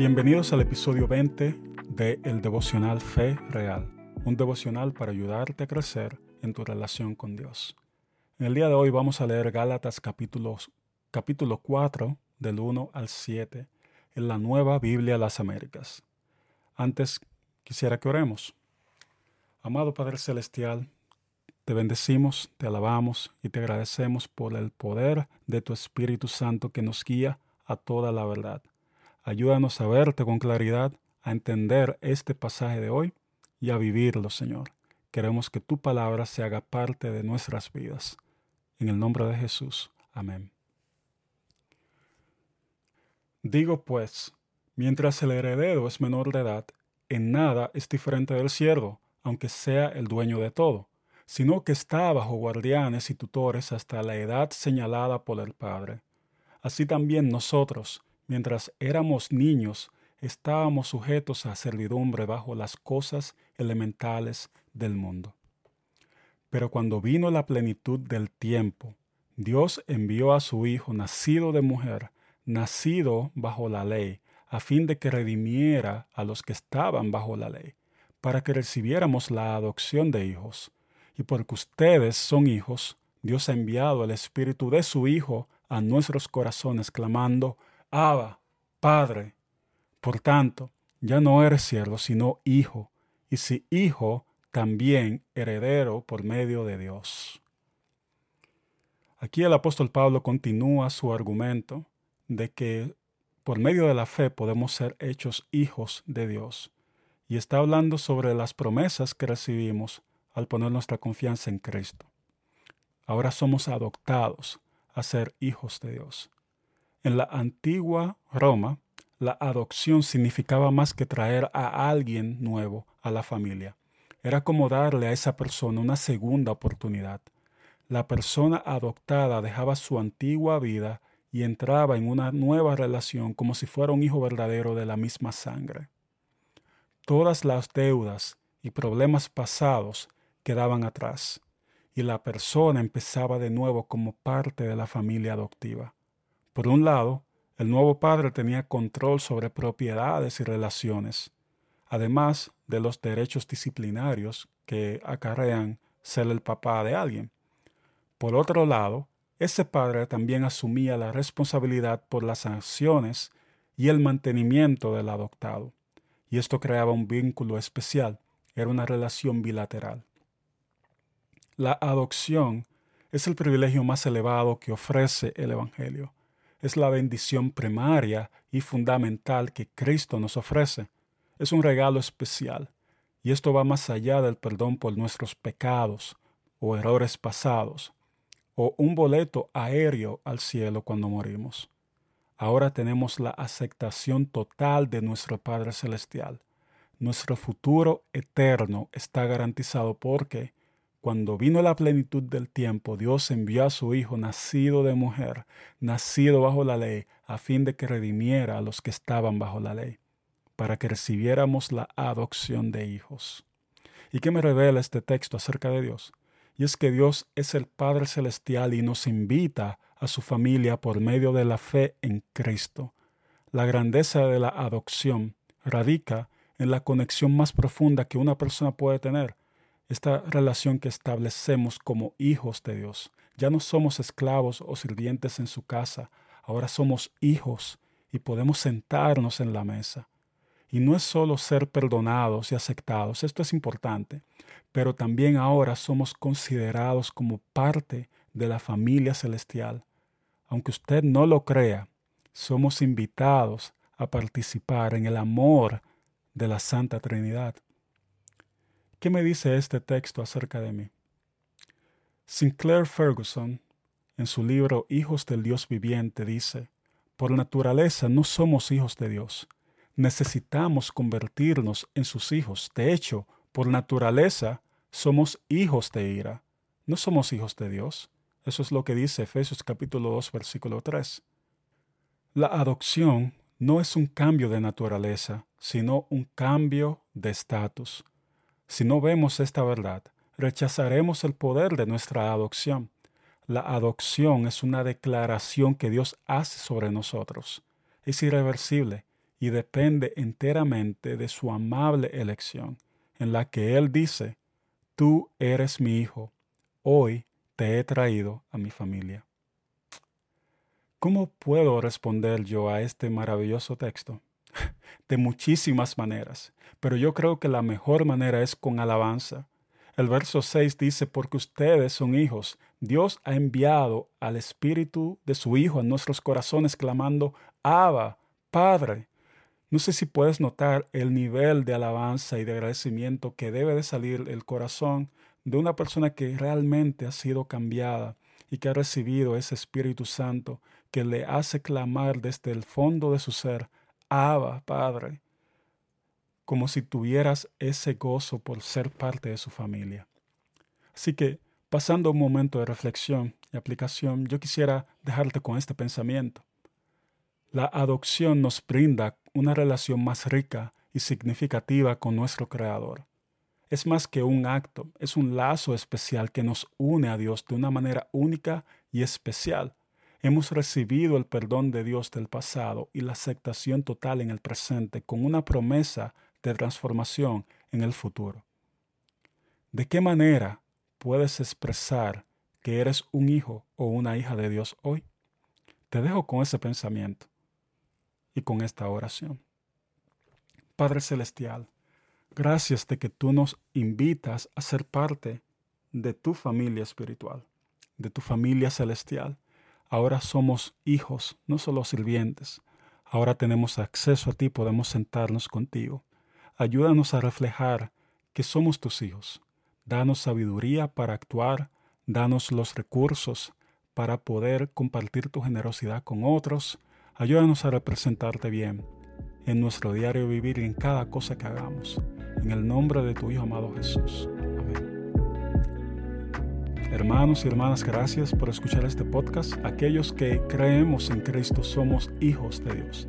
Bienvenidos al episodio 20 de El Devocional Fe Real, un devocional para ayudarte a crecer en tu relación con Dios. En el día de hoy vamos a leer Gálatas capítulo, capítulo 4 del 1 al 7 en la nueva Biblia de las Américas. Antes quisiera que oremos. Amado Padre Celestial, te bendecimos, te alabamos y te agradecemos por el poder de tu Espíritu Santo que nos guía a toda la verdad. Ayúdanos a verte con claridad, a entender este pasaje de hoy y a vivirlo, Señor. Queremos que tu palabra se haga parte de nuestras vidas. En el nombre de Jesús. Amén. Digo pues, mientras el heredero es menor de edad, en nada es diferente del siervo, aunque sea el dueño de todo, sino que está bajo guardianes y tutores hasta la edad señalada por el Padre. Así también nosotros, mientras éramos niños, estábamos sujetos a servidumbre bajo las cosas elementales del mundo. Pero cuando vino la plenitud del tiempo, Dios envió a su Hijo nacido de mujer, nacido bajo la ley, a fin de que redimiera a los que estaban bajo la ley, para que recibiéramos la adopción de hijos. Y porque ustedes son hijos, Dios ha enviado el Espíritu de su Hijo a nuestros corazones, clamando, Abba, Padre. Por tanto, ya no eres siervo, sino hijo, y si hijo, también heredero por medio de Dios. Aquí el apóstol Pablo continúa su argumento de que por medio de la fe podemos ser hechos hijos de Dios, y está hablando sobre las promesas que recibimos al poner nuestra confianza en Cristo. Ahora somos adoptados a ser hijos de Dios. En la antigua Roma, la adopción significaba más que traer a alguien nuevo a la familia. Era como darle a esa persona una segunda oportunidad. La persona adoptada dejaba su antigua vida y entraba en una nueva relación como si fuera un hijo verdadero de la misma sangre. Todas las deudas y problemas pasados quedaban atrás y la persona empezaba de nuevo como parte de la familia adoptiva. Por un lado, el nuevo padre tenía control sobre propiedades y relaciones, además de los derechos disciplinarios que acarrean ser el papá de alguien. Por otro lado, ese padre también asumía la responsabilidad por las sanciones y el mantenimiento del adoptado, y esto creaba un vínculo especial, era una relación bilateral. La adopción es el privilegio más elevado que ofrece el Evangelio es la bendición primaria y fundamental que Cristo nos ofrece. Es un regalo especial, y esto va más allá del perdón por nuestros pecados o errores pasados, o un boleto aéreo al cielo cuando morimos. Ahora tenemos la aceptación total de nuestro Padre Celestial. Nuestro futuro eterno está garantizado porque cuando vino la plenitud del tiempo, Dios envió a su Hijo nacido de mujer, nacido bajo la ley, a fin de que redimiera a los que estaban bajo la ley, para que recibiéramos la adopción de hijos. ¿Y qué me revela este texto acerca de Dios? Y es que Dios es el Padre Celestial y nos invita a su familia por medio de la fe en Cristo. La grandeza de la adopción radica en la conexión más profunda que una persona puede tener esta relación que establecemos como hijos de Dios. Ya no somos esclavos o sirvientes en su casa, ahora somos hijos y podemos sentarnos en la mesa. Y no es solo ser perdonados y aceptados, esto es importante, pero también ahora somos considerados como parte de la familia celestial. Aunque usted no lo crea, somos invitados a participar en el amor de la Santa Trinidad. ¿Qué me dice este texto acerca de mí? Sinclair Ferguson, en su libro Hijos del Dios viviente, dice, por naturaleza no somos hijos de Dios. Necesitamos convertirnos en sus hijos. De hecho, por naturaleza somos hijos de ira. No somos hijos de Dios. Eso es lo que dice Efesios capítulo 2, versículo 3. La adopción no es un cambio de naturaleza, sino un cambio de estatus. Si no vemos esta verdad, rechazaremos el poder de nuestra adopción. La adopción es una declaración que Dios hace sobre nosotros. Es irreversible y depende enteramente de su amable elección, en la que Él dice, Tú eres mi hijo, hoy te he traído a mi familia. ¿Cómo puedo responder yo a este maravilloso texto? De muchísimas maneras, pero yo creo que la mejor manera es con alabanza. El verso 6 dice, porque ustedes son hijos, Dios ha enviado al Espíritu de su Hijo a nuestros corazones clamando, Abba, Padre. No sé si puedes notar el nivel de alabanza y de agradecimiento que debe de salir el corazón de una persona que realmente ha sido cambiada y que ha recibido ese Espíritu Santo que le hace clamar desde el fondo de su ser, Abba, Padre, como si tuvieras ese gozo por ser parte de su familia. Así que, pasando un momento de reflexión y aplicación, yo quisiera dejarte con este pensamiento. La adopción nos brinda una relación más rica y significativa con nuestro Creador. Es más que un acto, es un lazo especial que nos une a Dios de una manera única y especial Hemos recibido el perdón de Dios del pasado y la aceptación total en el presente con una promesa de transformación en el futuro. ¿De qué manera puedes expresar que eres un hijo o una hija de Dios hoy? Te dejo con ese pensamiento y con esta oración. Padre Celestial, gracias de que tú nos invitas a ser parte de tu familia espiritual, de tu familia celestial Ahora somos hijos, no solo sirvientes. Ahora tenemos acceso a ti, podemos sentarnos contigo. Ayúdanos a reflejar que somos tus hijos. Danos sabiduría para actuar, danos los recursos para poder compartir tu generosidad con otros. Ayúdanos a representarte bien en nuestro diario vivir y en cada cosa que hagamos. En el nombre de tu Hijo amado Jesús. Hermanos y hermanas, gracias por escuchar este podcast. Aquellos que creemos en Cristo somos hijos de Dios.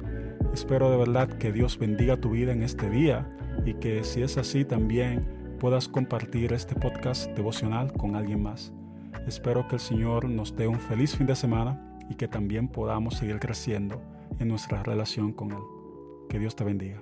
Espero de verdad que Dios bendiga tu vida en este día y que si es así también puedas compartir este podcast devocional con alguien más. Espero que el Señor nos dé un feliz fin de semana y que también podamos seguir creciendo en nuestra relación con Él. Que Dios te bendiga.